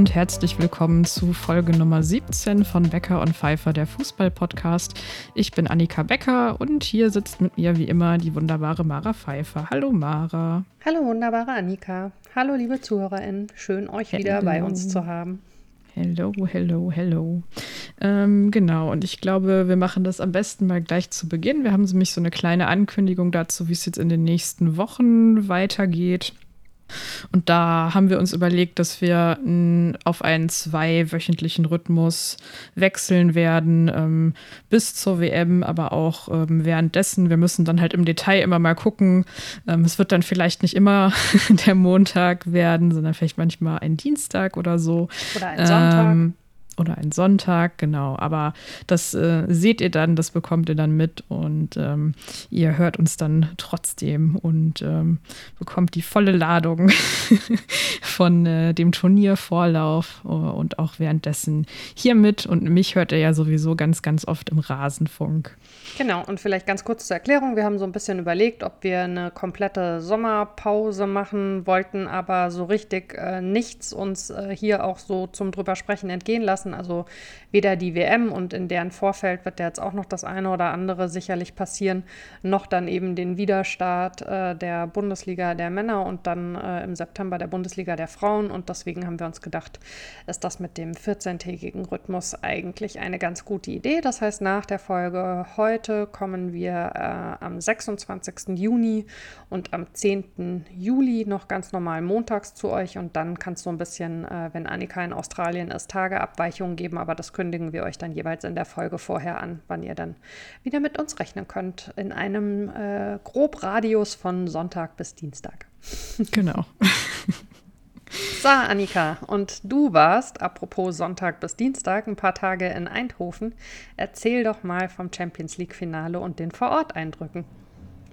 und herzlich willkommen zu Folge Nummer 17 von Becker und Pfeiffer, der Fußball-Podcast. Ich bin Annika Becker und hier sitzt mit mir wie immer die wunderbare Mara Pfeiffer. Hallo Mara. Hallo wunderbare Annika. Hallo liebe ZuhörerInnen. Schön euch hello. wieder bei uns zu haben. Hello, hello, hello. Ähm, genau, und ich glaube, wir machen das am besten mal gleich zu Beginn. Wir haben nämlich so eine kleine Ankündigung dazu, wie es jetzt in den nächsten Wochen weitergeht. Und da haben wir uns überlegt, dass wir auf einen zweiwöchentlichen Rhythmus wechseln werden, ähm, bis zur WM, aber auch ähm, währenddessen. Wir müssen dann halt im Detail immer mal gucken. Ähm, es wird dann vielleicht nicht immer der Montag werden, sondern vielleicht manchmal ein Dienstag oder so. Oder ein Sonntag. Oder ein Sonntag, genau. Aber das äh, seht ihr dann, das bekommt ihr dann mit und ähm, ihr hört uns dann trotzdem und ähm, bekommt die volle Ladung von äh, dem Turniervorlauf uh, und auch währenddessen hier mit. Und mich hört ihr ja sowieso ganz, ganz oft im Rasenfunk. Genau, und vielleicht ganz kurz zur Erklärung. Wir haben so ein bisschen überlegt, ob wir eine komplette Sommerpause machen wollten, aber so richtig äh, nichts uns äh, hier auch so zum drüber sprechen entgehen lassen. Also weder die WM und in deren Vorfeld wird ja jetzt auch noch das eine oder andere sicherlich passieren, noch dann eben den Widerstart äh, der Bundesliga der Männer und dann äh, im September der Bundesliga der Frauen. Und deswegen haben wir uns gedacht, ist das mit dem 14-tägigen Rhythmus eigentlich eine ganz gute Idee. Das heißt, nach der Folge heute kommen wir äh, am 26. Juni und am 10. Juli noch ganz normal montags zu euch und dann kann es so ein bisschen, äh, wenn Annika in Australien ist, Tageabweichungen Abweichungen geben, aber das kündigen wir euch dann jeweils in der Folge vorher an, wann ihr dann wieder mit uns rechnen könnt. In einem äh, Grobradius von Sonntag bis Dienstag. Genau. So, Annika, und du warst, apropos Sonntag bis Dienstag, ein paar Tage in Eindhoven. Erzähl doch mal vom Champions League-Finale und den Vororteindrücken.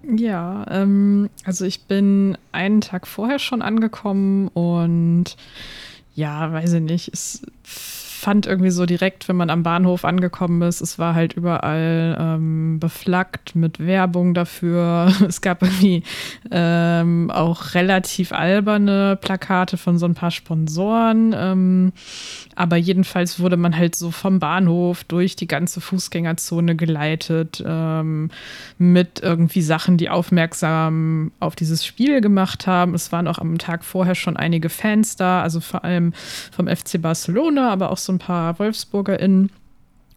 Ja, ähm, also ich bin einen Tag vorher schon angekommen und ja, weiß ich nicht, es fand irgendwie so direkt, wenn man am Bahnhof angekommen ist, es war halt überall ähm, beflaggt mit Werbung dafür. Es gab irgendwie ähm, auch relativ alberne Plakate von so ein paar Sponsoren. Ähm, aber jedenfalls wurde man halt so vom Bahnhof durch die ganze Fußgängerzone geleitet ähm, mit irgendwie Sachen, die aufmerksam auf dieses Spiel gemacht haben. Es waren auch am Tag vorher schon einige Fans da, also vor allem vom FC Barcelona, aber auch so ein paar WolfsburgerInnen.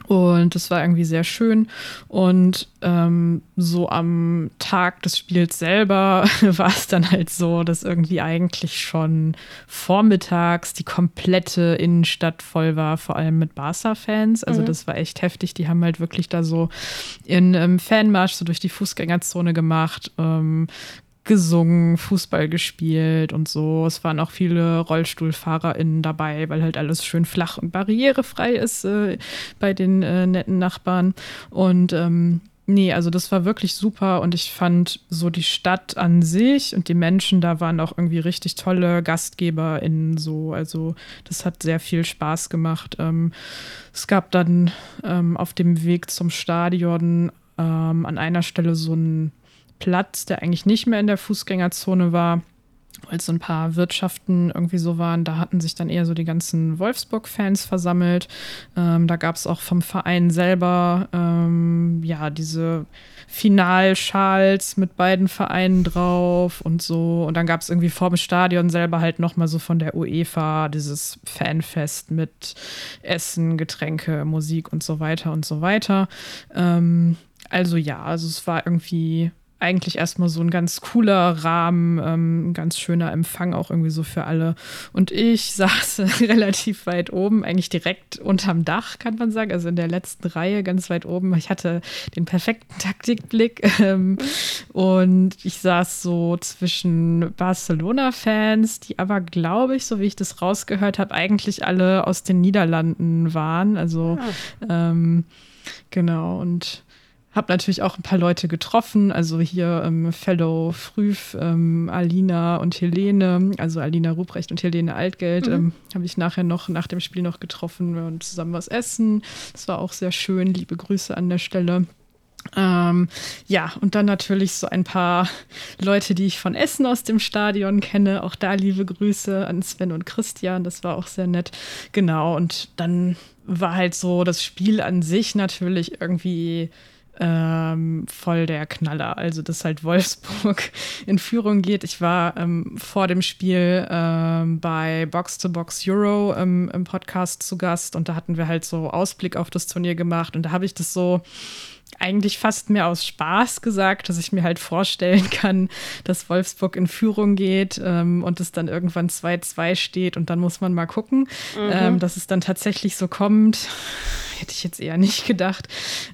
Und das war irgendwie sehr schön. Und ähm, so am Tag des Spiels selber war es dann halt so, dass irgendwie eigentlich schon vormittags die komplette Innenstadt voll war, vor allem mit Barca-Fans. Also mhm. das war echt heftig. Die haben halt wirklich da so in ähm, Fanmarsch so durch die Fußgängerzone gemacht. Ähm, gesungen, Fußball gespielt und so. Es waren auch viele RollstuhlfahrerInnen dabei, weil halt alles schön flach und barrierefrei ist äh, bei den äh, netten Nachbarn. Und ähm, nee, also das war wirklich super und ich fand so die Stadt an sich und die Menschen da waren auch irgendwie richtig tolle GastgeberInnen so. Also das hat sehr viel Spaß gemacht. Ähm, es gab dann ähm, auf dem Weg zum Stadion ähm, an einer Stelle so ein Platz, der eigentlich nicht mehr in der Fußgängerzone war, weil so ein paar Wirtschaften irgendwie so waren. Da hatten sich dann eher so die ganzen Wolfsburg-Fans versammelt. Ähm, da gab es auch vom Verein selber ähm, ja diese Finalschals mit beiden Vereinen drauf und so. Und dann gab es irgendwie vor dem Stadion selber halt nochmal so von der UEFA dieses Fanfest mit Essen, Getränke, Musik und so weiter und so weiter. Ähm, also ja, also es war irgendwie eigentlich erstmal so ein ganz cooler Rahmen, ähm, ein ganz schöner Empfang auch irgendwie so für alle. Und ich saß relativ weit oben, eigentlich direkt unterm Dach, kann man sagen, also in der letzten Reihe ganz weit oben. Ich hatte den perfekten Taktikblick ähm, und ich saß so zwischen Barcelona-Fans, die aber, glaube ich, so wie ich das rausgehört habe, eigentlich alle aus den Niederlanden waren. Also ah. ähm, genau und habe natürlich auch ein paar Leute getroffen, also hier ähm, Fellow Früh, ähm, Alina und Helene, also Alina Ruprecht und Helene Altgeld, mhm. ähm, habe ich nachher noch nach dem Spiel noch getroffen und zusammen was essen. Das war auch sehr schön. Liebe Grüße an der Stelle. Ähm, ja, und dann natürlich so ein paar Leute, die ich von Essen aus dem Stadion kenne. Auch da liebe Grüße an Sven und Christian. Das war auch sehr nett. Genau. Und dann war halt so das Spiel an sich natürlich irgendwie ähm, voll der Knaller. Also, dass halt Wolfsburg in Führung geht. Ich war ähm, vor dem Spiel ähm, bei Box to Box Euro im Podcast zu Gast und da hatten wir halt so Ausblick auf das Turnier gemacht und da habe ich das so eigentlich fast mehr aus Spaß gesagt, dass ich mir halt vorstellen kann, dass Wolfsburg in Führung geht ähm, und es dann irgendwann 2-2 steht und dann muss man mal gucken, mhm. ähm, dass es dann tatsächlich so kommt. Hätte ich jetzt eher nicht gedacht.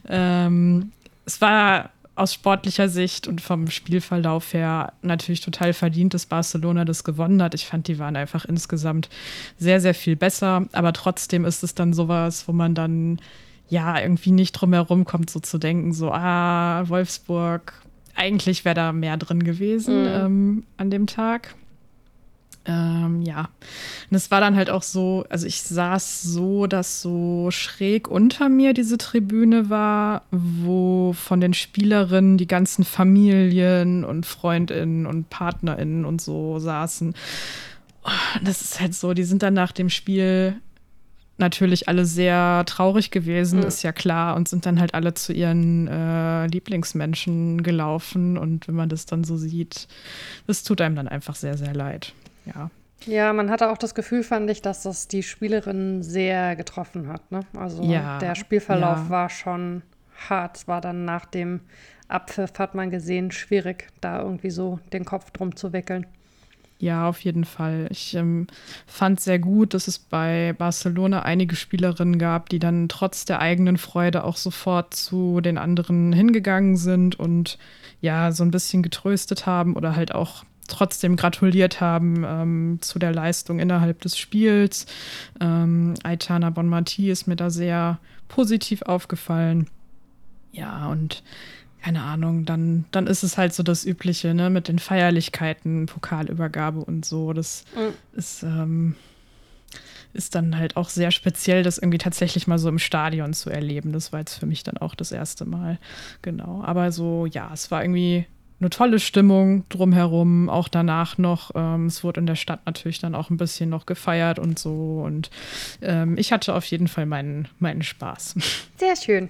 Ähm, es war aus sportlicher Sicht und vom Spielverlauf her natürlich total verdient, dass Barcelona das gewonnen hat. Ich fand, die waren einfach insgesamt sehr, sehr viel besser. Aber trotzdem ist es dann sowas, wo man dann ja irgendwie nicht drum herum kommt, so zu denken, so, ah, Wolfsburg, eigentlich wäre da mehr drin gewesen mhm. ähm, an dem Tag. Ähm, ja, und es war dann halt auch so, also ich saß so, dass so schräg unter mir diese Tribüne war, wo von den Spielerinnen die ganzen Familien und Freundinnen und Partnerinnen und so saßen. Das ist halt so, die sind dann nach dem Spiel natürlich alle sehr traurig gewesen, mhm. ist ja klar, und sind dann halt alle zu ihren äh, Lieblingsmenschen gelaufen. Und wenn man das dann so sieht, das tut einem dann einfach sehr, sehr leid. Ja. Ja, man hatte auch das Gefühl, fand ich, dass das die Spielerin sehr getroffen hat. Ne? Also ja, der Spielverlauf ja. war schon hart. Es war dann nach dem Abpfiff, hat man gesehen, schwierig, da irgendwie so den Kopf drum zu wickeln. Ja, auf jeden Fall. Ich ähm, fand sehr gut, dass es bei Barcelona einige Spielerinnen gab, die dann trotz der eigenen Freude auch sofort zu den anderen hingegangen sind und ja, so ein bisschen getröstet haben oder halt auch trotzdem gratuliert haben ähm, zu der Leistung innerhalb des Spiels. Ähm, Aitana Bonmati ist mir da sehr positiv aufgefallen. Ja, und keine Ahnung, dann, dann ist es halt so das Übliche, ne, mit den Feierlichkeiten, Pokalübergabe und so. Das mhm. ist, ähm, ist dann halt auch sehr speziell, das irgendwie tatsächlich mal so im Stadion zu erleben. Das war jetzt für mich dann auch das erste Mal. Genau. Aber so, ja, es war irgendwie eine tolle Stimmung drumherum, auch danach noch. Ähm, es wurde in der Stadt natürlich dann auch ein bisschen noch gefeiert und so. Und ähm, ich hatte auf jeden Fall meinen, meinen Spaß. Sehr schön.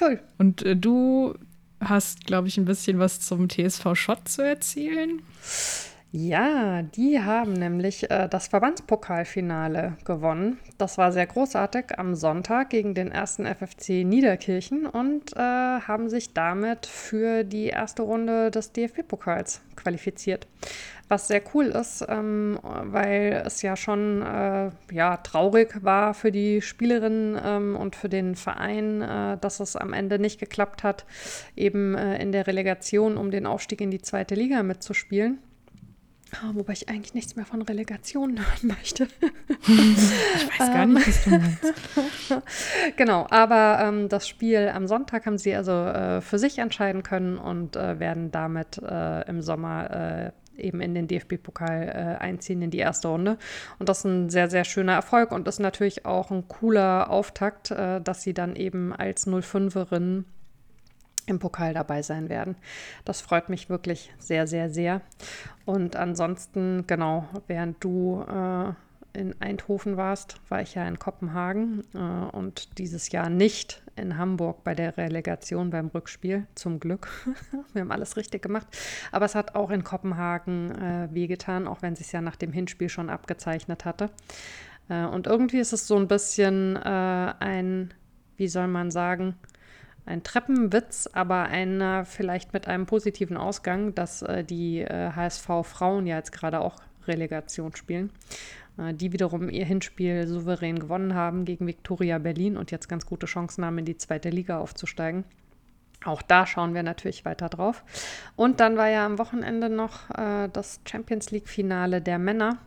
Cool. Und äh, du hast, glaube ich, ein bisschen was zum TSV Schott zu erzählen. Ja, die haben nämlich äh, das Verbandspokalfinale gewonnen. Das war sehr großartig am Sonntag gegen den ersten FFC Niederkirchen und äh, haben sich damit für die erste Runde des DFB-Pokals qualifiziert. Was sehr cool ist, ähm, weil es ja schon äh, ja, traurig war für die Spielerinnen ähm, und für den Verein, äh, dass es am Ende nicht geklappt hat, eben äh, in der Relegation um den Aufstieg in die zweite Liga mitzuspielen. Oh, wobei ich eigentlich nichts mehr von Relegationen hören möchte. ich weiß gar nicht, was du meinst. genau, aber ähm, das Spiel am Sonntag haben sie also äh, für sich entscheiden können und äh, werden damit äh, im Sommer äh, eben in den DFB-Pokal äh, einziehen in die erste Runde. Und das ist ein sehr, sehr schöner Erfolg und ist natürlich auch ein cooler Auftakt, äh, dass sie dann eben als 05erin im Pokal dabei sein werden. Das freut mich wirklich sehr, sehr, sehr. Und ansonsten, genau, während du äh, in Eindhoven warst, war ich ja in Kopenhagen äh, und dieses Jahr nicht in Hamburg bei der Relegation beim Rückspiel, zum Glück. Wir haben alles richtig gemacht. Aber es hat auch in Kopenhagen äh, wehgetan, auch wenn es sich ja nach dem Hinspiel schon abgezeichnet hatte. Äh, und irgendwie ist es so ein bisschen äh, ein, wie soll man sagen, ein Treppenwitz, aber einer vielleicht mit einem positiven Ausgang, dass äh, die äh, HSV-Frauen ja jetzt gerade auch Relegation spielen. Äh, die wiederum ihr Hinspiel souverän gewonnen haben gegen Viktoria Berlin und jetzt ganz gute Chancen haben, in die zweite Liga aufzusteigen. Auch da schauen wir natürlich weiter drauf. Und dann war ja am Wochenende noch äh, das Champions League-Finale der Männer.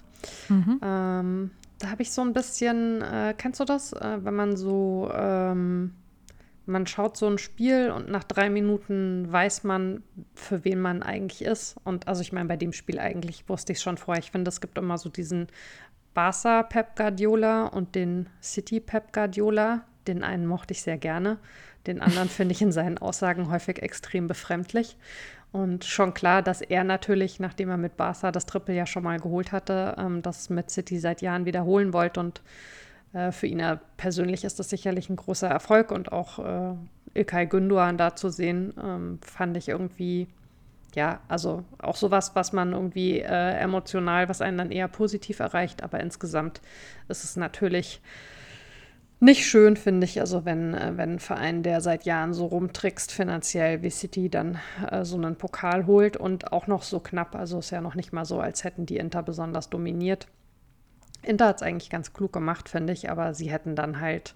Mhm. Ähm, da habe ich so ein bisschen, äh, kennst du das, äh, wenn man so ähm, man schaut so ein Spiel und nach drei Minuten weiß man, für wen man eigentlich ist. Und also ich meine, bei dem Spiel eigentlich wusste ich es schon vorher. Ich finde, es gibt immer so diesen Barca Pep Guardiola und den City Pep Guardiola. Den einen mochte ich sehr gerne. Den anderen finde ich in seinen Aussagen häufig extrem befremdlich. Und schon klar, dass er natürlich, nachdem er mit Barca das Triple ja schon mal geholt hatte, ähm, das mit City seit Jahren wiederholen wollte. Und für ihn persönlich ist das sicherlich ein großer Erfolg. Und auch äh, Ilkay Gündoğan da zu sehen, ähm, fand ich irgendwie, ja, also auch sowas, was man irgendwie äh, emotional, was einen dann eher positiv erreicht. Aber insgesamt ist es natürlich nicht schön, finde ich, also wenn, äh, wenn ein Verein, der seit Jahren so rumtrickst finanziell wie City, dann äh, so einen Pokal holt und auch noch so knapp. Also ist ja noch nicht mal so, als hätten die Inter besonders dominiert. Inter hat es eigentlich ganz klug gemacht, finde ich, aber sie hätten dann halt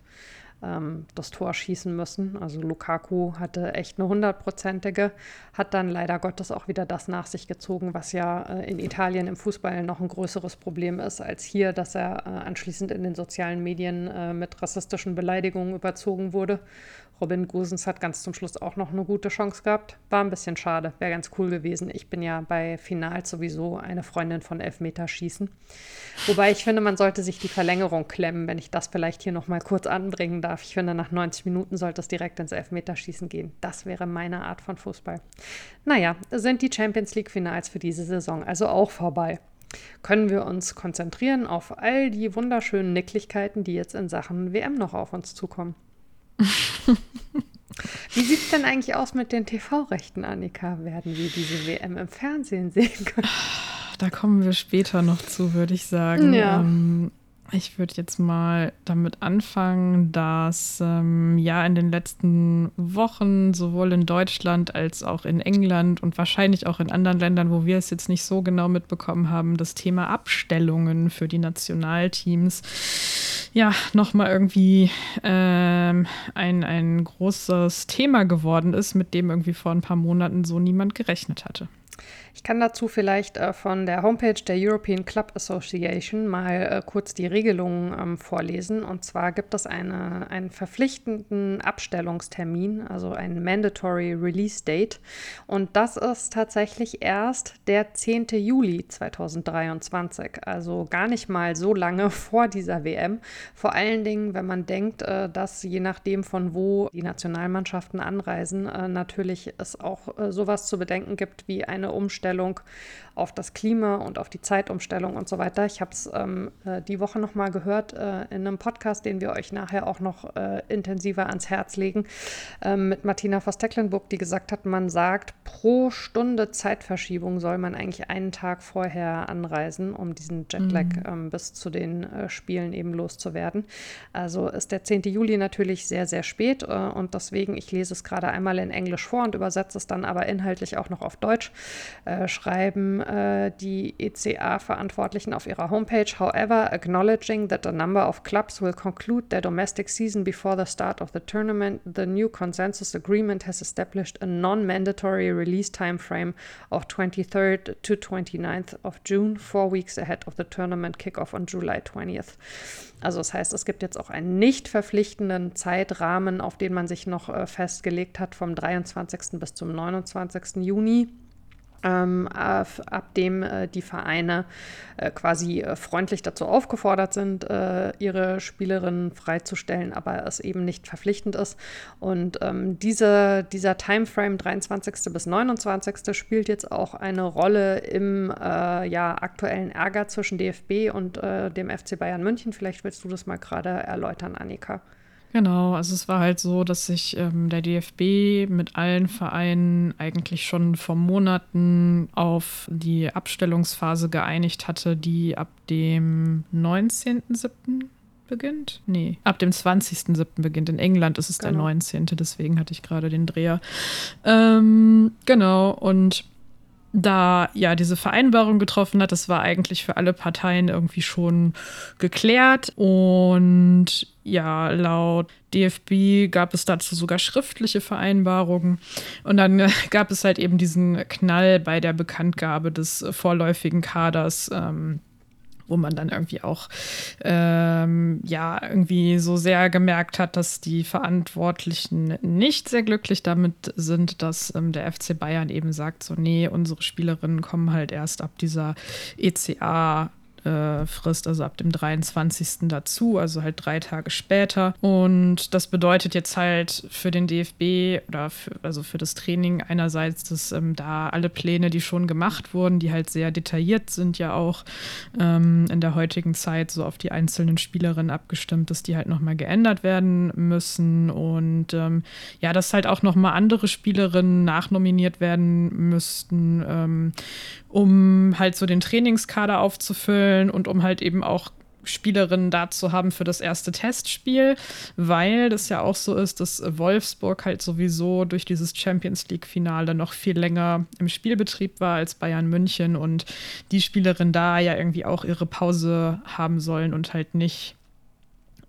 ähm, das Tor schießen müssen. Also Lukaku hatte echt eine hundertprozentige, hat dann leider Gottes auch wieder das nach sich gezogen, was ja äh, in Italien im Fußball noch ein größeres Problem ist als hier, dass er äh, anschließend in den sozialen Medien äh, mit rassistischen Beleidigungen überzogen wurde Robin Gosens hat ganz zum Schluss auch noch eine gute Chance gehabt. War ein bisschen schade, wäre ganz cool gewesen. Ich bin ja bei Final sowieso eine Freundin von Elfmeterschießen. Wobei ich finde, man sollte sich die Verlängerung klemmen, wenn ich das vielleicht hier noch mal kurz anbringen darf. Ich finde, nach 90 Minuten sollte es direkt ins Elfmeterschießen gehen. Das wäre meine Art von Fußball. Naja, sind die Champions League-Finals für diese Saison also auch vorbei können wir uns konzentrieren auf all die wunderschönen Nicklichkeiten, die jetzt in Sachen WM noch auf uns zukommen. Wie sieht es denn eigentlich aus mit den TV-Rechten, Annika? Werden wir diese WM im Fernsehen sehen können? Da kommen wir später noch zu, würde ich sagen. Ja. Ähm, ich würde jetzt mal damit anfangen, dass ähm, ja in den letzten Wochen sowohl in Deutschland als auch in England und wahrscheinlich auch in anderen Ländern, wo wir es jetzt nicht so genau mitbekommen haben, das Thema Abstellungen für die Nationalteams ja nochmal irgendwie ähm, ein, ein großes Thema geworden ist, mit dem irgendwie vor ein paar Monaten so niemand gerechnet hatte. Ich kann dazu vielleicht äh, von der Homepage der European Club Association mal äh, kurz die Regelungen ähm, vorlesen. Und zwar gibt es eine, einen verpflichtenden Abstellungstermin, also ein Mandatory Release Date. Und das ist tatsächlich erst der 10. Juli 2023, also gar nicht mal so lange vor dieser WM. Vor allen Dingen, wenn man denkt, äh, dass je nachdem von wo die Nationalmannschaften anreisen, äh, natürlich es auch äh, sowas zu bedenken gibt wie eine Umstellung Umstellung auf das Klima und auf die Zeitumstellung und so weiter. Ich habe es ähm, äh, die Woche noch mal gehört äh, in einem Podcast, den wir euch nachher auch noch äh, intensiver ans Herz legen, ähm, mit Martina Voss-Tecklenburg, die gesagt hat, man sagt, pro Stunde Zeitverschiebung soll man eigentlich einen Tag vorher anreisen, um diesen Jetlag mhm. ähm, bis zu den äh, Spielen eben loszuwerden. Also ist der 10. Juli natürlich sehr, sehr spät äh, und deswegen, ich lese es gerade einmal in Englisch vor und übersetze es dann aber inhaltlich auch noch auf Deutsch, schreiben äh, die ECA-Verantwortlichen auf ihrer Homepage. However, acknowledging that a number of clubs will conclude their domestic season before the start of the tournament, the new consensus agreement has established a non-mandatory release time frame of 23rd to 29th of June, four weeks ahead of the tournament kickoff on July 20th. Also das heißt, es gibt jetzt auch einen nicht verpflichtenden Zeitrahmen, auf den man sich noch äh, festgelegt hat, vom 23. bis zum 29. Juni ähm, ab dem äh, die Vereine äh, quasi äh, freundlich dazu aufgefordert sind, äh, ihre Spielerinnen freizustellen, aber es eben nicht verpflichtend ist. Und ähm, diese, dieser Timeframe 23. bis 29. spielt jetzt auch eine Rolle im äh, ja, aktuellen Ärger zwischen DFB und äh, dem FC Bayern München. Vielleicht willst du das mal gerade erläutern, Annika. Genau, also es war halt so, dass sich ähm, der DFB mit allen Vereinen eigentlich schon vor Monaten auf die Abstellungsphase geeinigt hatte, die ab dem 19.07. beginnt? Nee, ab dem 20.07. beginnt. In England ist es genau. der 19., deswegen hatte ich gerade den Dreher. Ähm, genau, und da ja diese Vereinbarung getroffen hat. Das war eigentlich für alle Parteien irgendwie schon geklärt. Und ja, laut DFB gab es dazu sogar schriftliche Vereinbarungen. Und dann gab es halt eben diesen Knall bei der Bekanntgabe des vorläufigen Kaders. Ähm, wo man dann irgendwie auch ähm, ja irgendwie so sehr gemerkt hat, dass die Verantwortlichen nicht sehr glücklich damit sind, dass ähm, der FC Bayern eben sagt, so nee, unsere Spielerinnen kommen halt erst ab dieser ECA Frist, also ab dem 23. dazu, also halt drei Tage später. Und das bedeutet jetzt halt für den DFB oder für, also für das Training einerseits, dass ähm, da alle Pläne, die schon gemacht wurden, die halt sehr detailliert sind, ja auch ähm, in der heutigen Zeit so auf die einzelnen Spielerinnen abgestimmt, dass die halt nochmal geändert werden müssen. Und ähm, ja, dass halt auch nochmal andere Spielerinnen nachnominiert werden müssten, ähm, um halt so den Trainingskader aufzufüllen und um halt eben auch Spielerinnen da zu haben für das erste Testspiel, weil das ja auch so ist, dass Wolfsburg halt sowieso durch dieses Champions League-Finale noch viel länger im Spielbetrieb war als Bayern München und die Spielerinnen da ja irgendwie auch ihre Pause haben sollen und halt nicht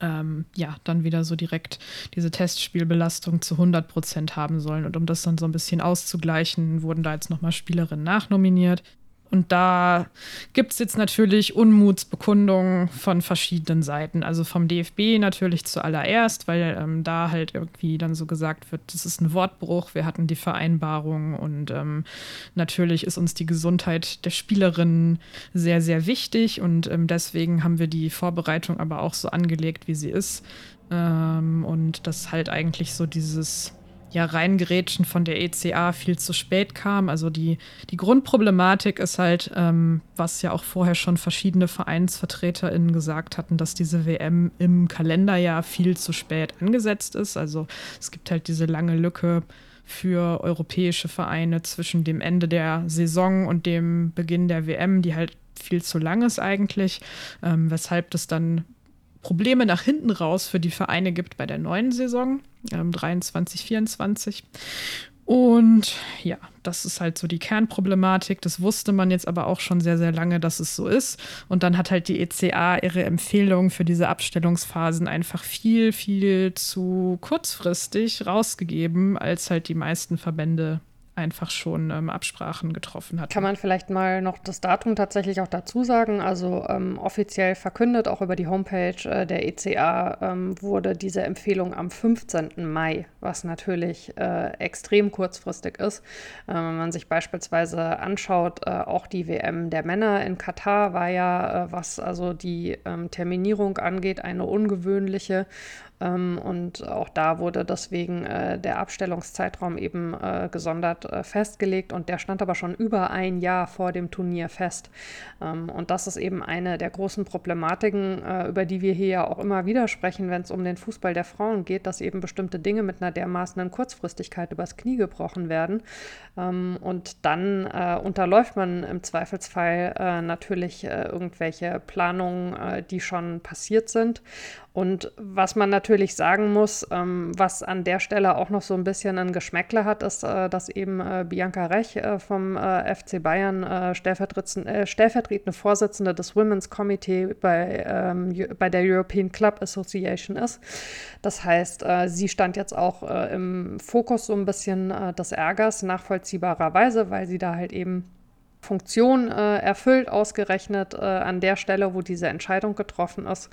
ähm, ja, dann wieder so direkt diese Testspielbelastung zu 100 Prozent haben sollen. Und um das dann so ein bisschen auszugleichen, wurden da jetzt nochmal Spielerinnen nachnominiert. Und da gibt es jetzt natürlich Unmutsbekundungen von verschiedenen Seiten. Also vom DFB natürlich zuallererst, weil ähm, da halt irgendwie dann so gesagt wird, das ist ein Wortbruch, wir hatten die Vereinbarung und ähm, natürlich ist uns die Gesundheit der Spielerinnen sehr, sehr wichtig und ähm, deswegen haben wir die Vorbereitung aber auch so angelegt, wie sie ist. Ähm, und das halt eigentlich so dieses ja, Reingerätschen von der ECA viel zu spät kam. Also die, die Grundproblematik ist halt, ähm, was ja auch vorher schon verschiedene VereinsvertreterInnen gesagt hatten, dass diese WM im Kalenderjahr viel zu spät angesetzt ist. Also es gibt halt diese lange Lücke für europäische Vereine zwischen dem Ende der Saison und dem Beginn der WM, die halt viel zu lang ist eigentlich, ähm, weshalb das dann Probleme nach hinten raus für die Vereine gibt bei der neuen Saison, ähm, 23, 24. Und ja, das ist halt so die Kernproblematik. Das wusste man jetzt aber auch schon sehr, sehr lange, dass es so ist. Und dann hat halt die ECA ihre Empfehlungen für diese Abstellungsphasen einfach viel, viel zu kurzfristig rausgegeben, als halt die meisten Verbände einfach schon ähm, Absprachen getroffen hat. Kann man vielleicht mal noch das Datum tatsächlich auch dazu sagen? Also ähm, offiziell verkündet, auch über die Homepage äh, der ECA, ähm, wurde diese Empfehlung am 15. Mai, was natürlich äh, extrem kurzfristig ist. Äh, wenn man sich beispielsweise anschaut, äh, auch die WM der Männer in Katar war ja, äh, was also die ähm, Terminierung angeht, eine ungewöhnliche. Ähm, und auch da wurde deswegen äh, der Abstellungszeitraum eben äh, gesondert äh, festgelegt und der stand aber schon über ein Jahr vor dem Turnier fest. Ähm, und das ist eben eine der großen Problematiken, äh, über die wir hier ja auch immer wieder sprechen, wenn es um den Fußball der Frauen geht, dass eben bestimmte Dinge mit einer dermaßenen Kurzfristigkeit übers Knie gebrochen werden. Ähm, und dann äh, unterläuft man im Zweifelsfall äh, natürlich irgendwelche Planungen, die schon passiert sind. Und was man natürlich sagen muss, ähm, was an der Stelle auch noch so ein bisschen ein Geschmäckle hat, ist, äh, dass eben äh, Bianca Rech äh, vom äh, FC Bayern äh, stellvertretende, äh, stellvertretende Vorsitzende des Women's Committee bei, ähm, bei der European Club Association ist. Das heißt, sie stand jetzt auch im Fokus so ein bisschen des Ärgers, nachvollziehbarerweise, weil sie da halt eben Funktion erfüllt, ausgerechnet an der Stelle, wo diese Entscheidung getroffen ist.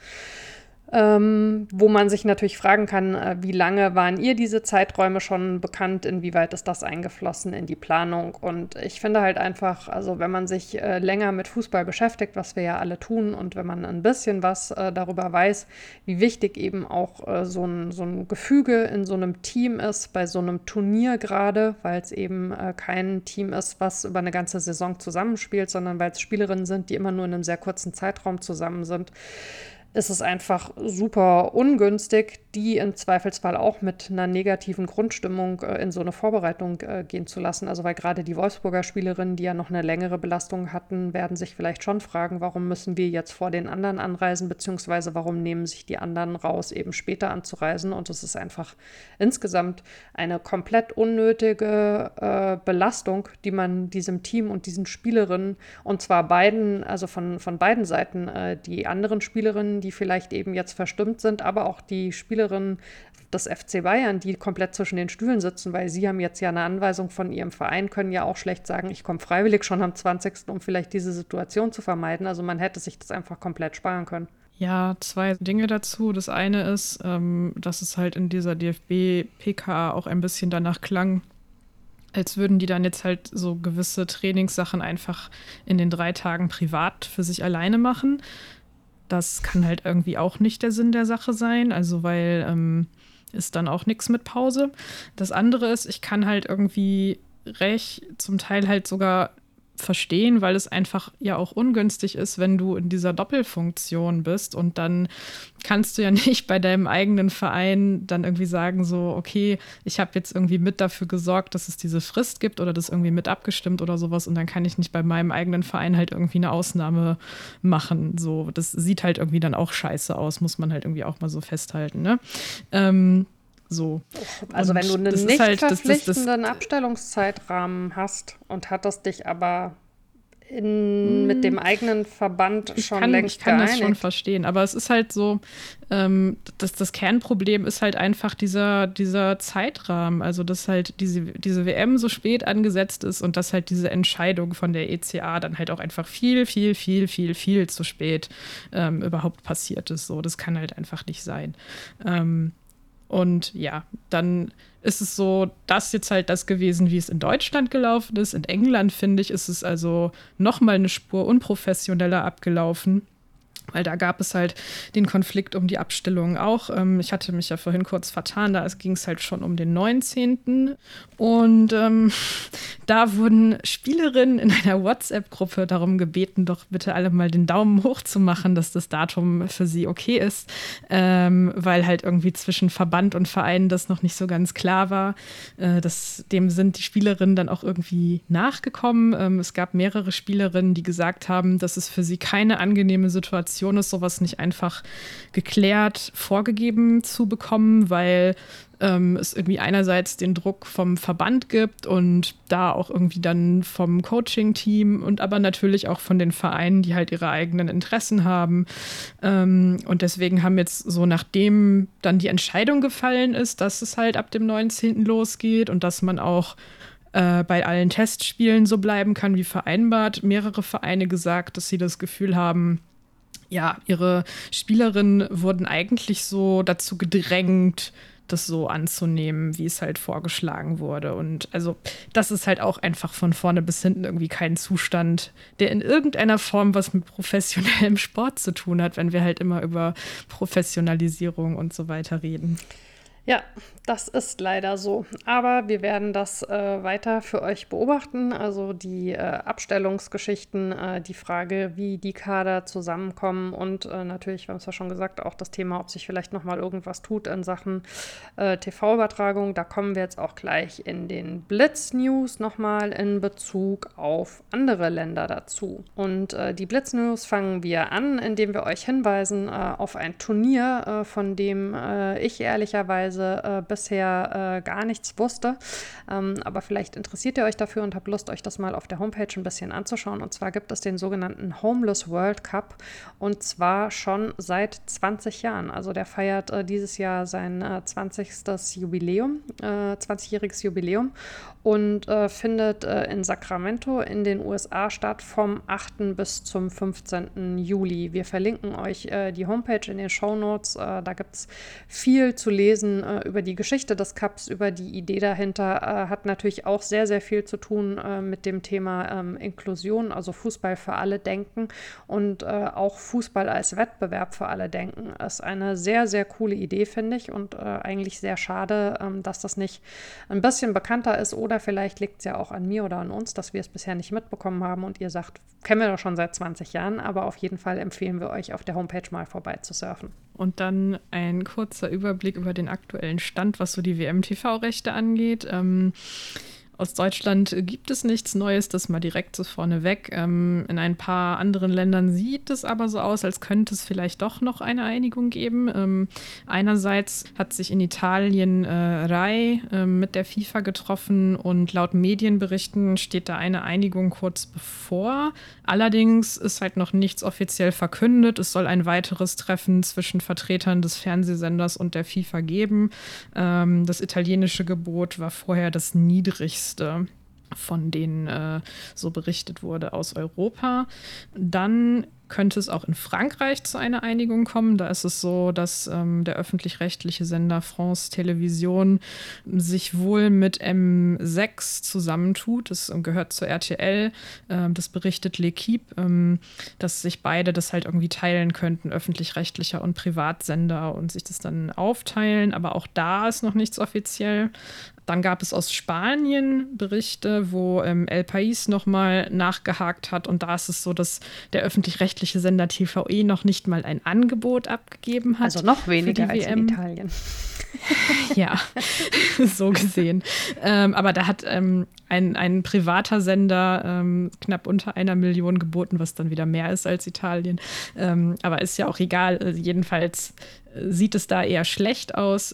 Ähm, wo man sich natürlich fragen kann, äh, wie lange waren ihr diese Zeiträume schon bekannt, inwieweit ist das eingeflossen in die Planung? Und ich finde halt einfach, also wenn man sich äh, länger mit Fußball beschäftigt, was wir ja alle tun, und wenn man ein bisschen was äh, darüber weiß, wie wichtig eben auch äh, so, ein, so ein Gefüge in so einem Team ist, bei so einem Turnier gerade, weil es eben äh, kein Team ist, was über eine ganze Saison zusammenspielt, sondern weil es Spielerinnen sind, die immer nur in einem sehr kurzen Zeitraum zusammen sind ist es einfach super ungünstig, die im Zweifelsfall auch mit einer negativen Grundstimmung äh, in so eine Vorbereitung äh, gehen zu lassen. Also weil gerade die Wolfsburger Spielerinnen, die ja noch eine längere Belastung hatten, werden sich vielleicht schon fragen, warum müssen wir jetzt vor den anderen anreisen, beziehungsweise warum nehmen sich die anderen raus, eben später anzureisen. Und es ist einfach insgesamt eine komplett unnötige äh, Belastung, die man diesem Team und diesen Spielerinnen, und zwar beiden, also von, von beiden Seiten, äh, die anderen Spielerinnen, die vielleicht eben jetzt verstimmt sind, aber auch die Spielerinnen des FC Bayern, die komplett zwischen den Stühlen sitzen, weil sie haben jetzt ja eine Anweisung von ihrem Verein, können ja auch schlecht sagen, ich komme freiwillig schon am 20., um vielleicht diese Situation zu vermeiden. Also man hätte sich das einfach komplett sparen können. Ja, zwei Dinge dazu. Das eine ist, ähm, dass es halt in dieser DFB-PK auch ein bisschen danach klang, als würden die dann jetzt halt so gewisse Trainingssachen einfach in den drei Tagen privat für sich alleine machen. Das kann halt irgendwie auch nicht der Sinn der Sache sein. Also, weil ähm, ist dann auch nichts mit Pause. Das andere ist, ich kann halt irgendwie recht, zum Teil halt sogar verstehen, weil es einfach ja auch ungünstig ist, wenn du in dieser Doppelfunktion bist und dann kannst du ja nicht bei deinem eigenen Verein dann irgendwie sagen, so, okay, ich habe jetzt irgendwie mit dafür gesorgt, dass es diese Frist gibt oder das irgendwie mit abgestimmt oder sowas und dann kann ich nicht bei meinem eigenen Verein halt irgendwie eine Ausnahme machen. So, das sieht halt irgendwie dann auch scheiße aus, muss man halt irgendwie auch mal so festhalten, ne? Ähm, so. Also Und wenn du einen das nicht halt- das- das- das- verpflichtenden Abstellungszeitrahmen hast und hattest dich aber in, mit dem eigenen Verband ich schon kann, längst ich kann das geeinigt. schon verstehen, aber es ist halt so, ähm, das, das Kernproblem ist halt einfach dieser, dieser Zeitrahmen, also dass halt diese, diese WM so spät angesetzt ist und dass halt diese Entscheidung von der ECA dann halt auch einfach viel, viel, viel, viel, viel zu spät ähm, überhaupt passiert ist. So, das kann halt einfach nicht sein. Ähm, und ja, dann ist es so, das jetzt halt das gewesen, wie es in Deutschland gelaufen ist. In England, finde ich, ist es also noch mal eine Spur unprofessioneller abgelaufen. Weil da gab es halt den Konflikt um die Abstellung auch. Ähm, ich hatte mich ja vorhin kurz vertan, da ging es halt schon um den 19. Und ähm, da wurden Spielerinnen in einer WhatsApp-Gruppe darum gebeten, doch bitte alle mal den Daumen hoch zu machen, dass das Datum für sie okay ist. Ähm, weil halt irgendwie zwischen Verband und Verein das noch nicht so ganz klar war. Äh, das, dem sind die Spielerinnen dann auch irgendwie nachgekommen. Ähm, es gab mehrere Spielerinnen, die gesagt haben, dass es für sie keine angenehme Situation ist, sowas nicht einfach geklärt vorgegeben zu bekommen, weil ähm, es irgendwie einerseits den Druck vom Verband gibt und da auch irgendwie dann vom Coaching-Team und aber natürlich auch von den Vereinen, die halt ihre eigenen Interessen haben. Ähm, und deswegen haben jetzt so, nachdem dann die Entscheidung gefallen ist, dass es halt ab dem 19. losgeht und dass man auch äh, bei allen Testspielen so bleiben kann wie vereinbart, mehrere Vereine gesagt, dass sie das Gefühl haben, ja, ihre Spielerinnen wurden eigentlich so dazu gedrängt, das so anzunehmen, wie es halt vorgeschlagen wurde. Und also das ist halt auch einfach von vorne bis hinten irgendwie kein Zustand, der in irgendeiner Form was mit professionellem Sport zu tun hat, wenn wir halt immer über Professionalisierung und so weiter reden. Ja, das ist leider so. Aber wir werden das äh, weiter für euch beobachten. Also die äh, Abstellungsgeschichten, äh, die Frage, wie die Kader zusammenkommen und äh, natürlich, wir haben es ja schon gesagt, auch das Thema, ob sich vielleicht nochmal irgendwas tut in Sachen äh, TV-Übertragung. Da kommen wir jetzt auch gleich in den Blitz-News nochmal in Bezug auf andere Länder dazu. Und äh, die Blitz-News fangen wir an, indem wir euch hinweisen auf ein Turnier, von dem ich ehrlicherweise äh, bisher äh, gar nichts wusste. Ähm, aber vielleicht interessiert ihr euch dafür und habt Lust, euch das mal auf der Homepage ein bisschen anzuschauen. Und zwar gibt es den sogenannten Homeless World Cup und zwar schon seit 20 Jahren. Also der feiert äh, dieses Jahr sein äh, 20. Jubiläum, äh, 20-jähriges Jubiläum und äh, findet äh, in Sacramento in den USA statt vom 8. bis zum 15. Juli. Wir verlinken euch äh, die Homepage in den Show Notes. Äh, da gibt es viel zu lesen äh, über die Geschichte des Cups, über die Idee dahinter. Äh, hat natürlich auch sehr, sehr viel zu tun mit dem Thema ähm, Inklusion, also Fußball für alle denken und auch Fußball als Wettbewerb für alle denken. Ist eine sehr, sehr coole Idee, finde ich, und eigentlich sehr schade, ähm, dass das nicht ein bisschen bekannter ist oder vielleicht liegt es ja auch an mir oder an uns, dass wir es bisher nicht mitbekommen haben und ihr sagt, kennen wir doch schon seit 20 Jahren, aber auf jeden Fall empfehlen wir euch auf der Homepage mal vorbei zu surfen. Und dann ein kurzer Überblick über den aktuellen Stand, was so die WM-TV-Rechte angeht. Ähm, aus Deutschland gibt es nichts Neues, das mal direkt so vorneweg. Ähm, in ein paar anderen Ländern sieht es aber so aus, als könnte es vielleicht doch noch eine Einigung geben. Ähm, einerseits hat sich in Italien äh, RAI äh, mit der FIFA getroffen und laut Medienberichten steht da eine Einigung kurz bevor. Allerdings ist halt noch nichts offiziell verkündet. Es soll ein weiteres Treffen zwischen Vertretern des Fernsehsenders und der FIFA geben. Ähm, das italienische Gebot war vorher das niedrigste. Von denen äh, so berichtet wurde aus Europa. Dann könnte es auch in Frankreich zu einer Einigung kommen. Da ist es so, dass ähm, der öffentlich-rechtliche Sender France Television sich wohl mit M6 zusammentut. Das ähm, gehört zur RTL. Ähm, das berichtet L'Equipe, ähm, dass sich beide das halt irgendwie teilen könnten, öffentlich-rechtlicher und Privatsender und sich das dann aufteilen. Aber auch da ist noch nichts offiziell. Dann gab es aus Spanien Berichte, wo ähm, El País nochmal nachgehakt hat. Und da ist es so, dass der öffentlich-rechtliche Sender TVE noch nicht mal ein Angebot abgegeben hat. Also noch weniger als in Italien. ja, so gesehen. Ähm, aber da hat ähm, ein, ein privater Sender ähm, knapp unter einer Million geboten, was dann wieder mehr ist als Italien. Ähm, aber ist ja auch egal. Also jedenfalls äh, sieht es da eher schlecht aus.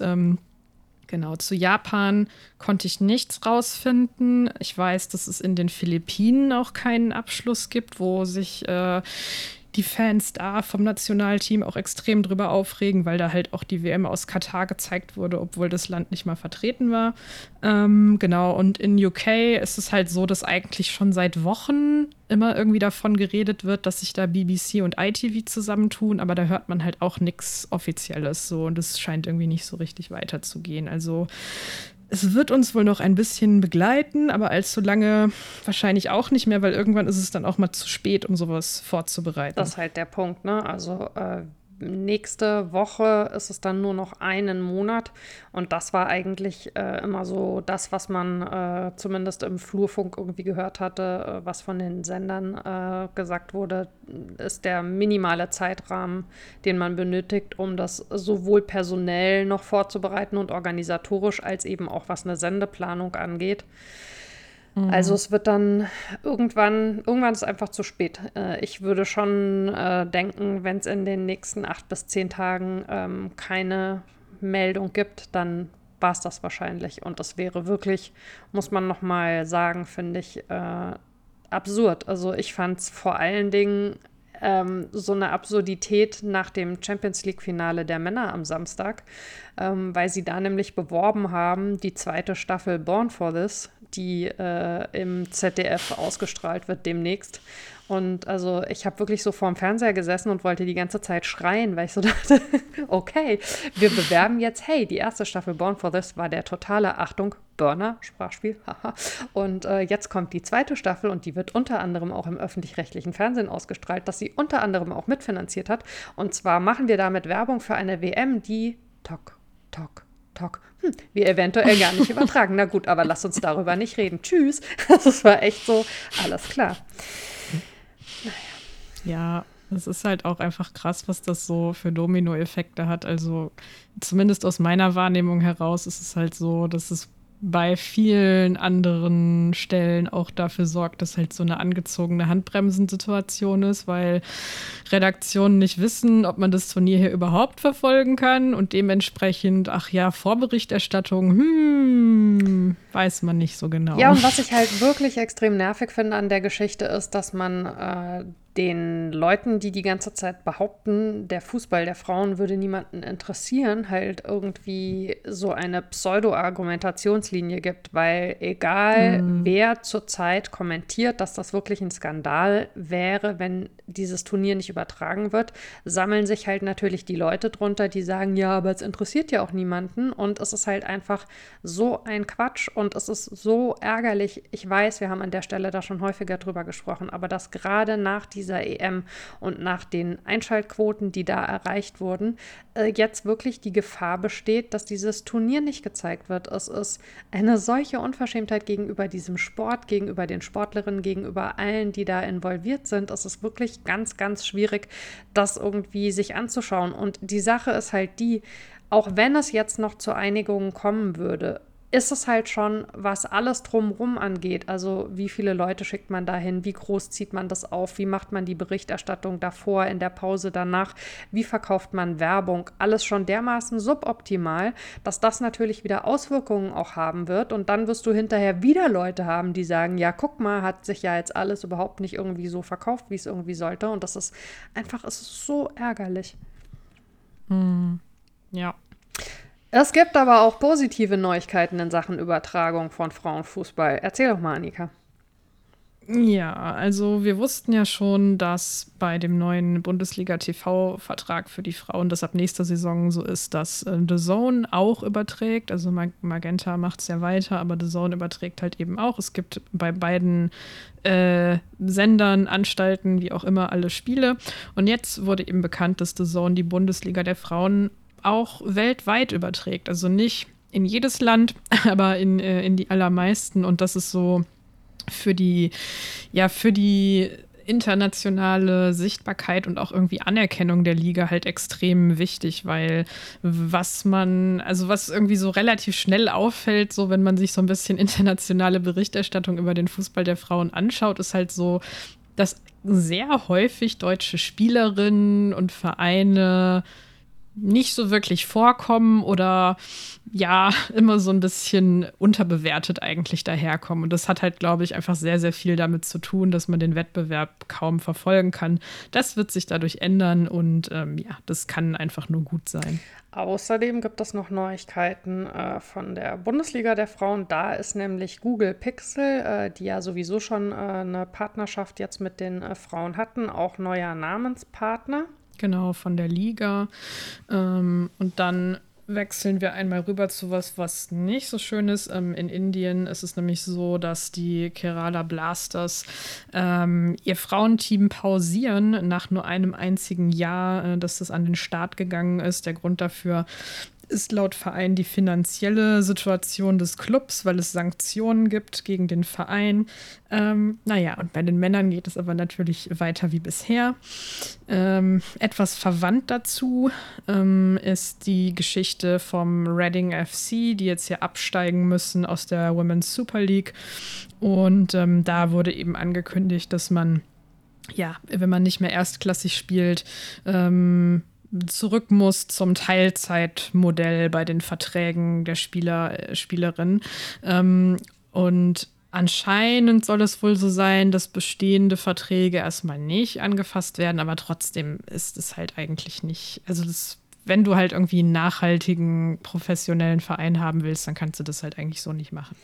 Genau, zu Japan konnte ich nichts rausfinden. Ich weiß, dass es in den Philippinen auch keinen Abschluss gibt, wo sich äh, die Fans da vom Nationalteam auch extrem drüber aufregen, weil da halt auch die WM aus Katar gezeigt wurde, obwohl das Land nicht mal vertreten war. Ähm, genau, und in UK ist es halt so, dass eigentlich schon seit Wochen immer irgendwie davon geredet wird, dass sich da BBC und ITV zusammentun, aber da hört man halt auch nichts Offizielles so und es scheint irgendwie nicht so richtig weiterzugehen. Also es wird uns wohl noch ein bisschen begleiten, aber allzu lange wahrscheinlich auch nicht mehr, weil irgendwann ist es dann auch mal zu spät, um sowas vorzubereiten. Das ist halt der Punkt, ne? Also äh, nächste Woche ist es dann nur noch einen Monat. Und das war eigentlich äh, immer so das, was man äh, zumindest im Flurfunk irgendwie gehört hatte, äh, was von den Sendern äh, gesagt wurde, ist der minimale Zeitrahmen, den man benötigt, um das sowohl personell noch vorzubereiten und organisatorisch als eben auch was eine Sendeplanung angeht. Mhm. Also es wird dann irgendwann, irgendwann ist es einfach zu spät. Äh, ich würde schon äh, denken, wenn es in den nächsten acht bis zehn Tagen ähm, keine Meldung gibt, dann war es das wahrscheinlich. Und das wäre wirklich, muss man noch mal sagen, finde ich, äh, absurd. Also ich fand es vor allen Dingen ähm, so eine Absurdität nach dem Champions League-Finale der Männer am Samstag, ähm, weil sie da nämlich beworben haben, die zweite Staffel Born for This, die äh, im ZDF ausgestrahlt wird demnächst. Und also ich habe wirklich so vorm Fernseher gesessen und wollte die ganze Zeit schreien, weil ich so dachte, okay, wir bewerben jetzt, hey, die erste Staffel Born for This war der totale, Achtung, Burner, Sprachspiel, haha. Und äh, jetzt kommt die zweite Staffel und die wird unter anderem auch im öffentlich-rechtlichen Fernsehen ausgestrahlt, das sie unter anderem auch mitfinanziert hat. Und zwar machen wir damit Werbung für eine WM, die Tok, Tok, Tok, hm, wir eventuell gar nicht übertragen. Na gut, aber lass uns darüber nicht reden. Tschüss. Also es war echt so, alles klar. Ja, es ist halt auch einfach krass, was das so für Dominoeffekte hat. Also zumindest aus meiner Wahrnehmung heraus ist es halt so, dass es bei vielen anderen Stellen auch dafür sorgt, dass halt so eine angezogene Handbremsensituation ist, weil Redaktionen nicht wissen, ob man das Turnier hier überhaupt verfolgen kann und dementsprechend, ach ja, Vorberichterstattung, hm, weiß man nicht so genau. Ja, und was ich halt wirklich extrem nervig finde an der Geschichte ist, dass man äh, den Leuten, die die ganze Zeit behaupten, der Fußball der Frauen würde niemanden interessieren, halt irgendwie so eine Pseudo-Argumentationslinie gibt, weil egal mhm. wer zurzeit kommentiert, dass das wirklich ein Skandal wäre, wenn dieses Turnier nicht übertragen wird, sammeln sich halt natürlich die Leute drunter, die sagen, ja, aber es interessiert ja auch niemanden und es ist halt einfach so ein Quatsch und es ist so ärgerlich. Ich weiß, wir haben an der Stelle da schon häufiger drüber gesprochen, aber dass gerade nach dieser EM und nach den Einschaltquoten, die da erreicht wurden, äh, jetzt wirklich die Gefahr besteht, dass dieses Turnier nicht gezeigt wird. Es ist eine solche Unverschämtheit gegenüber diesem Sport, gegenüber den Sportlerinnen, gegenüber allen, die da involviert sind. Es ist wirklich ganz, ganz schwierig, das irgendwie sich anzuschauen. Und die Sache ist halt die, auch wenn es jetzt noch zu Einigungen kommen würde, ist es halt schon, was alles drumherum angeht. Also wie viele Leute schickt man dahin, wie groß zieht man das auf, wie macht man die Berichterstattung davor, in der Pause danach, wie verkauft man Werbung, alles schon dermaßen suboptimal, dass das natürlich wieder Auswirkungen auch haben wird. Und dann wirst du hinterher wieder Leute haben, die sagen, ja, guck mal, hat sich ja jetzt alles überhaupt nicht irgendwie so verkauft, wie es irgendwie sollte. Und das ist einfach, ist so ärgerlich. Mm, ja. Es gibt aber auch positive Neuigkeiten in Sachen Übertragung von Frauenfußball. Erzähl doch mal, Annika. Ja, also wir wussten ja schon, dass bei dem neuen Bundesliga-TV-Vertrag für die Frauen das ab nächster Saison so ist, dass äh, The Zone auch überträgt. Also Magenta macht es ja weiter, aber The Zone überträgt halt eben auch. Es gibt bei beiden äh, Sendern, Anstalten, wie auch immer, alle Spiele. Und jetzt wurde eben bekannt, dass The Zone die Bundesliga der Frauen auch weltweit überträgt. Also nicht in jedes Land, aber in, äh, in die allermeisten. Und das ist so für die, ja, für die internationale Sichtbarkeit und auch irgendwie Anerkennung der Liga halt extrem wichtig, weil was man, also was irgendwie so relativ schnell auffällt, so wenn man sich so ein bisschen internationale Berichterstattung über den Fußball der Frauen anschaut, ist halt so, dass sehr häufig deutsche Spielerinnen und Vereine nicht so wirklich vorkommen oder ja, immer so ein bisschen unterbewertet eigentlich daherkommen. Und das hat halt, glaube ich, einfach sehr, sehr viel damit zu tun, dass man den Wettbewerb kaum verfolgen kann. Das wird sich dadurch ändern und ähm, ja, das kann einfach nur gut sein. Außerdem gibt es noch Neuigkeiten äh, von der Bundesliga der Frauen. Da ist nämlich Google Pixel, äh, die ja sowieso schon äh, eine Partnerschaft jetzt mit den äh, Frauen hatten, auch neuer Namenspartner. Genau, von der Liga. Ähm, und dann wechseln wir einmal rüber zu was, was nicht so schön ist. Ähm, in Indien ist es nämlich so, dass die Kerala Blasters ähm, ihr Frauenteam pausieren nach nur einem einzigen Jahr, äh, dass das an den Start gegangen ist. Der Grund dafür ist laut Verein die finanzielle Situation des Clubs, weil es Sanktionen gibt gegen den Verein. Ähm, naja, und bei den Männern geht es aber natürlich weiter wie bisher. Ähm, etwas verwandt dazu ähm, ist die Geschichte vom Reading FC, die jetzt hier absteigen müssen aus der Women's Super League. Und ähm, da wurde eben angekündigt, dass man ja, wenn man nicht mehr erstklassig spielt, ähm, zurück muss zum Teilzeitmodell bei den Verträgen der Spieler, äh, Spielerin. Ähm, und anscheinend soll es wohl so sein, dass bestehende Verträge erstmal nicht angefasst werden, aber trotzdem ist es halt eigentlich nicht. Also das wenn du halt irgendwie einen nachhaltigen, professionellen Verein haben willst, dann kannst du das halt eigentlich so nicht machen.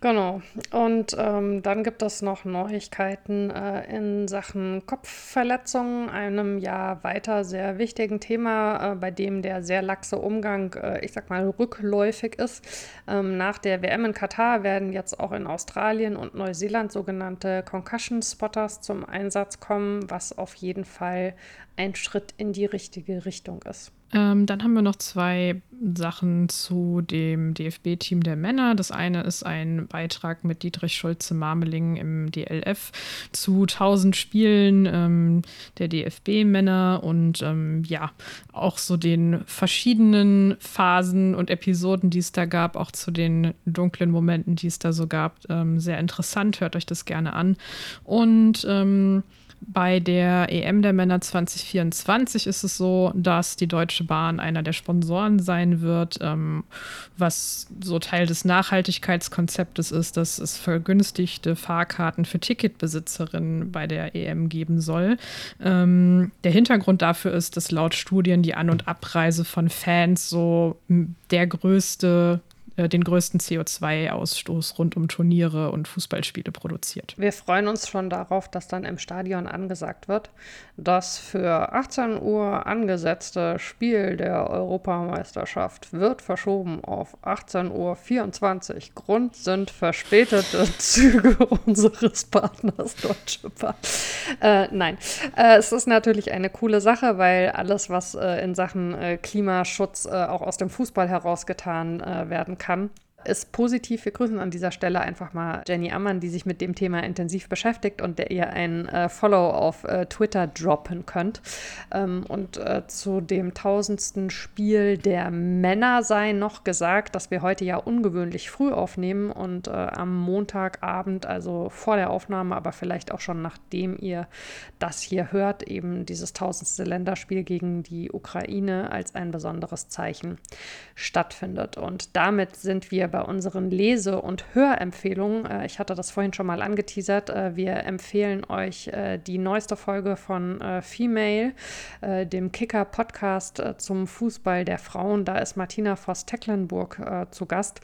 Genau. Und ähm, dann gibt es noch Neuigkeiten äh, in Sachen Kopfverletzungen, einem ja weiter sehr wichtigen Thema, äh, bei dem der sehr laxe Umgang, äh, ich sag mal, rückläufig ist. Ähm, nach der WM in Katar werden jetzt auch in Australien und Neuseeland sogenannte Concussion Spotters zum Einsatz kommen, was auf jeden Fall ein Schritt in die richtige Richtung ist. Ähm, dann haben wir noch zwei Sachen zu dem DFB-Team der Männer. Das eine ist ein Beitrag mit Dietrich Schulze-Marmeling im DLF zu 1000 Spielen ähm, der DFB-Männer und ähm, ja, auch so den verschiedenen Phasen und Episoden, die es da gab, auch zu den dunklen Momenten, die es da so gab. Ähm, sehr interessant, hört euch das gerne an. Und ähm, bei der EM der Männer 2024 ist es so, dass die Deutsche Bahn einer der Sponsoren sein wird, ähm, was so Teil des Nachhaltigkeitskonzeptes ist, dass es vergünstigte Fahrkarten für Ticketbesitzerinnen bei der EM geben soll. Ähm, der Hintergrund dafür ist, dass laut Studien die An- und Abreise von Fans so der größte äh, den größten CO2-Ausstoß rund um Turniere und Fußballspiele produziert. Wir freuen uns schon darauf, dass dann im Stadion angesagt wird, das für 18 Uhr angesetzte Spiel der Europameisterschaft wird verschoben auf 18.24 Uhr. Grund sind verspätete Züge unseres Partners Deutsche Bahn. Äh, nein, äh, es ist natürlich eine coole Sache, weil alles, was äh, in Sachen äh, Klimaschutz auch aus dem Fußball herausgetan werden kann, kann ist positiv. Wir grüßen an dieser Stelle einfach mal Jenny Ammann, die sich mit dem Thema intensiv beschäftigt und der ihr ein äh, Follow auf äh, Twitter droppen könnt. Ähm, und äh, zu dem tausendsten Spiel der Männer sei noch gesagt, dass wir heute ja ungewöhnlich früh aufnehmen und äh, am Montagabend, also vor der Aufnahme, aber vielleicht auch schon nachdem ihr das hier hört, eben dieses tausendste Länderspiel gegen die Ukraine als ein besonderes Zeichen stattfindet. Und damit sind wir bei unseren Lese- und Hörempfehlungen. Äh, ich hatte das vorhin schon mal angeteasert. Äh, wir empfehlen euch äh, die neueste Folge von äh, Female, äh, dem Kicker-Podcast zum Fußball der Frauen. Da ist Martina Voss-Tecklenburg zu Gast.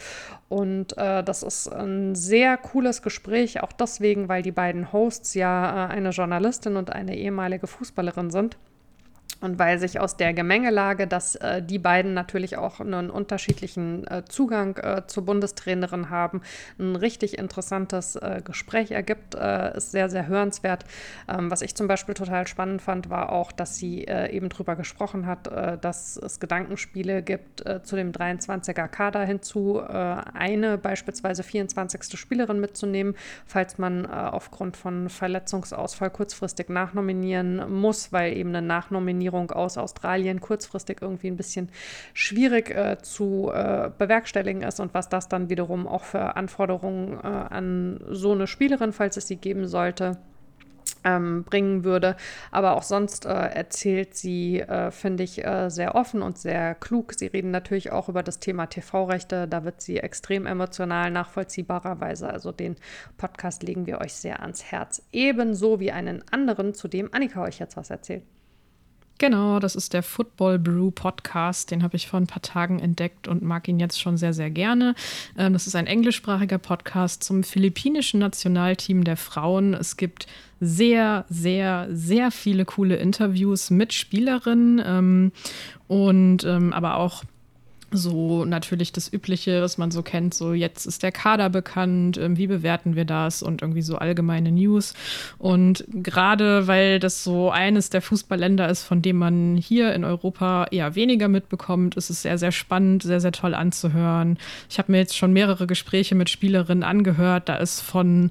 Und das ist ein sehr cooles Gespräch, auch deswegen, weil die beiden Hosts ja eine Journalistin und eine ehemalige Fußballerin sind. Und weil sich aus der Gemengelage, dass äh, die beiden natürlich auch einen unterschiedlichen äh, Zugang äh, zur Bundestrainerin haben, ein richtig interessantes äh, Gespräch ergibt, äh, ist sehr, sehr hörenswert. Ähm, was ich zum Beispiel total spannend fand, war auch, dass sie äh, eben darüber gesprochen hat, dass es Gedankenspiele gibt zu dem 23er Kader hinzu, eine beispielsweise 24. Spielerin mitzunehmen, falls man aufgrund von Verletzungsausfall kurzfristig nachnominieren muss, weil eben eine Nachnominierung Lieferung aus Australien kurzfristig irgendwie ein bisschen schwierig äh, zu äh, bewerkstelligen ist und was das dann wiederum auch für Anforderungen äh, an so eine Spielerin, falls es sie geben sollte, ähm, bringen würde. Aber auch sonst äh, erzählt sie, äh, finde ich, äh, sehr offen und sehr klug. Sie reden natürlich auch über das Thema TV-Rechte. Da wird sie extrem emotional, nachvollziehbarerweise. Also den Podcast legen wir euch sehr ans Herz. Ebenso wie einen anderen, zu dem Annika euch jetzt was erzählt. Genau, das ist der Football Brew Podcast. Den habe ich vor ein paar Tagen entdeckt und mag ihn jetzt schon sehr, sehr gerne. Ähm, das ist ein englischsprachiger Podcast zum philippinischen Nationalteam der Frauen. Es gibt sehr, sehr, sehr viele coole Interviews mit Spielerinnen ähm, und ähm, aber auch so natürlich das Übliche, was man so kennt, so jetzt ist der Kader bekannt, ähm, wie bewerten wir das und irgendwie so allgemeine News. Und gerade weil das so eines der Fußballländer ist, von dem man hier in Europa eher weniger mitbekommt, ist es sehr, sehr spannend, sehr, sehr toll anzuhören. Ich habe mir jetzt schon mehrere Gespräche mit Spielerinnen angehört. Da ist von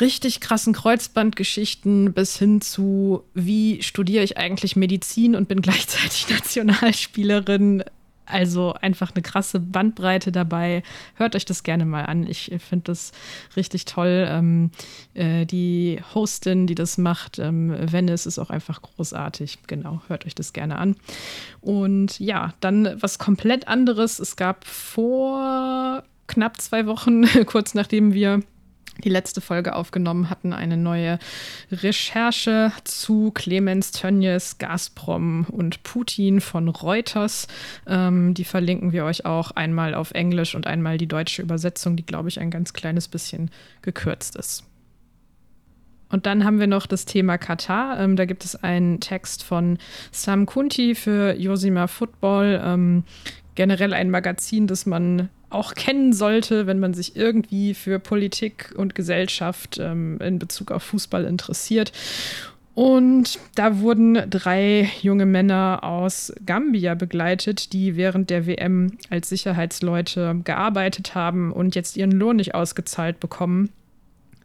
richtig krassen Kreuzbandgeschichten bis hin zu, wie studiere ich eigentlich Medizin und bin gleichzeitig Nationalspielerin, also einfach eine krasse Bandbreite dabei. Hört euch das gerne mal an. Ich finde das richtig toll. Ähm, äh, die Hostin, die das macht, ähm, Venice, ist auch einfach großartig. Genau, hört euch das gerne an. Und ja, dann was komplett anderes. Es gab vor knapp zwei Wochen, kurz nachdem wir die letzte Folge aufgenommen hatten, eine neue Recherche zu Clemens Tönnies, Gazprom und Putin von Reuters. Ähm, die verlinken wir euch auch einmal auf Englisch und einmal die deutsche Übersetzung, die, glaube ich, ein ganz kleines bisschen gekürzt ist. Und dann haben wir noch das Thema Katar. Ähm, da gibt es einen Text von Sam Kunti für Josima Football. Ähm, generell ein Magazin, das man auch kennen sollte, wenn man sich irgendwie für Politik und Gesellschaft ähm, in Bezug auf Fußball interessiert. Und da wurden drei junge Männer aus Gambia begleitet, die während der WM als Sicherheitsleute gearbeitet haben und jetzt ihren Lohn nicht ausgezahlt bekommen.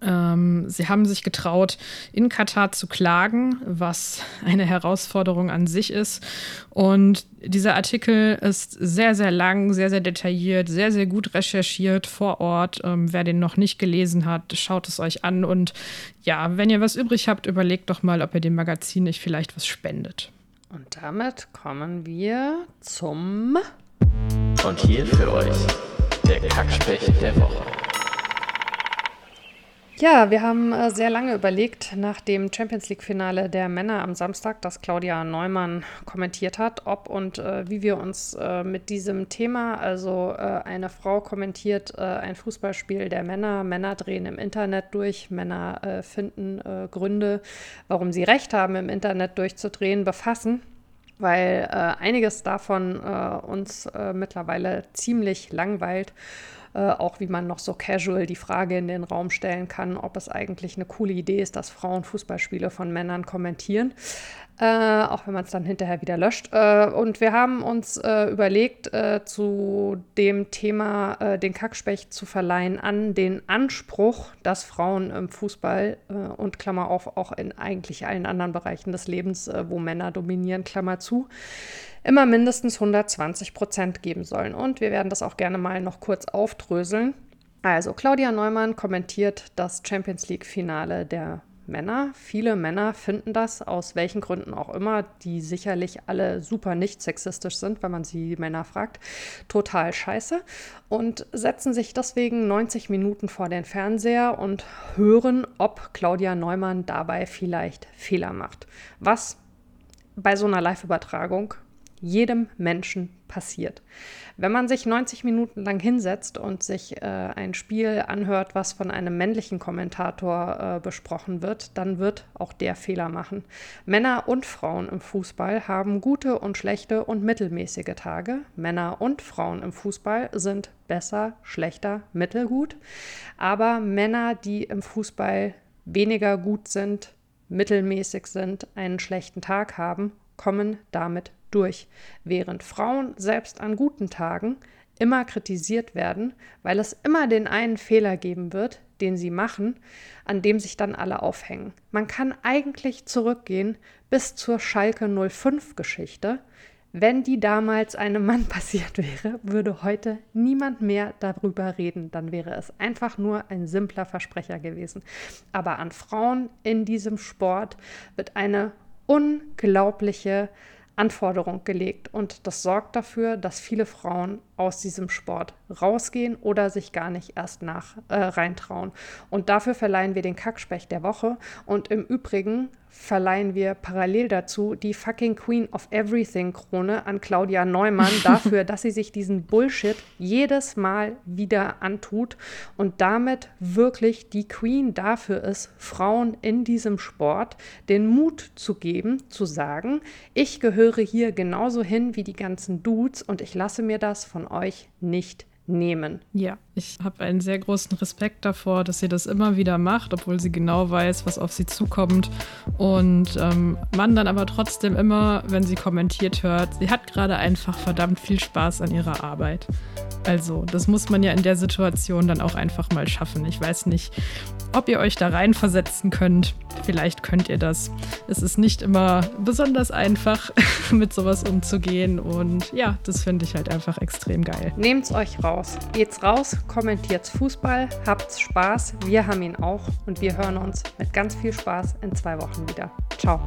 Ähm, sie haben sich getraut, in Katar zu klagen, was eine Herausforderung an sich ist. Und dieser Artikel ist sehr, sehr lang, sehr, sehr detailliert, sehr, sehr gut recherchiert vor Ort. Ähm, wer den noch nicht gelesen hat, schaut es euch an. Und ja, wenn ihr was übrig habt, überlegt doch mal, ob ihr dem Magazin nicht vielleicht was spendet. Und damit kommen wir zum. Und hier für euch der Kackspecht der Woche. Ja, wir haben äh, sehr lange überlegt nach dem Champions League-Finale der Männer am Samstag, das Claudia Neumann kommentiert hat, ob und äh, wie wir uns äh, mit diesem Thema, also äh, eine Frau kommentiert äh, ein Fußballspiel der Männer, Männer drehen im Internet durch, Männer äh, finden Gründe, warum sie Recht haben, im Internet durchzudrehen, befassen weil einiges davon uns mittlerweile ziemlich langweilt äh, auch wie man noch so casual die Frage in den Raum stellen kann, ob es eigentlich eine coole Idee ist, dass Frauen Fußballspiele von Männern kommentieren. Äh, auch wenn man es dann hinterher wieder löscht. Äh, und wir haben uns äh, überlegt, äh, zu dem Thema äh, den Kackspecht zu verleihen an den Anspruch, dass Frauen im Fußball und Klammer auf auch in eigentlich allen anderen Bereichen des Lebens, wo Männer dominieren, Klammer zu, immer mindestens 120 Prozent geben sollen. Und wir werden das auch gerne mal noch kurz aufdröseln. Also Claudia Neumann kommentiert das Champions League-Finale der Männer. Viele Männer finden das, aus welchen Gründen auch immer, die sicherlich alle super nicht sexistisch sind, wenn man sie Männer fragt, total scheiße und setzen sich deswegen 90 Minuten vor den Fernseher und hören, ob Claudia Neumann dabei vielleicht Fehler macht. Was bei so einer Live-Übertragung jedem Menschen passiert. Wenn man sich 90 Minuten lang hinsetzt und sich äh, ein Spiel anhört, was von einem männlichen Kommentator äh, besprochen wird, dann wird auch der Fehler machen. Männer und Frauen im Fußball haben gute und schlechte und mittelmäßige Tage. Männer und Frauen im Fußball sind besser, schlechter, mittelgut. Aber Männer, die im Fußball weniger gut sind, mittelmäßig sind, einen schlechten Tag haben, kommen damit durch, während Frauen selbst an guten Tagen immer kritisiert werden, weil es immer den einen Fehler geben wird, den sie machen, an dem sich dann alle aufhängen. Man kann eigentlich zurückgehen bis zur Schalke 05 Geschichte. Wenn die damals einem Mann passiert wäre, würde heute niemand mehr darüber reden. Dann wäre es einfach nur ein simpler Versprecher gewesen. Aber an Frauen in diesem Sport wird eine unglaubliche Anforderung gelegt und das sorgt dafür, dass viele Frauen aus diesem Sport rausgehen oder sich gar nicht erst nach äh, reintrauen. Und dafür verleihen wir den Kackspecht der Woche. Und im Übrigen verleihen wir parallel dazu die fucking Queen of Everything Krone an Claudia Neumann dafür, dass sie sich diesen Bullshit jedes Mal wieder antut und damit wirklich die Queen dafür ist, Frauen in diesem Sport den Mut zu geben, zu sagen, ich gehöre hier genauso hin wie die ganzen Dudes und ich lasse mir das von euch nicht nehmen. Ja, ich habe einen sehr großen Respekt davor, dass sie das immer wieder macht, obwohl sie genau weiß, was auf sie zukommt. Und ähm, man dann aber trotzdem immer, wenn sie kommentiert hört, sie hat gerade einfach verdammt viel Spaß an ihrer Arbeit. Also, das muss man ja in der Situation dann auch einfach mal schaffen. Ich weiß nicht, ob ihr euch da reinversetzen könnt. Vielleicht könnt ihr das. Es ist nicht immer besonders einfach, mit sowas umzugehen. Und ja, das finde ich halt einfach extrem geil. Nehmt's euch raus. Geht's raus, kommentiert Fußball, habt's Spaß, wir haben ihn auch und wir hören uns mit ganz viel Spaß in zwei Wochen wieder. Ciao.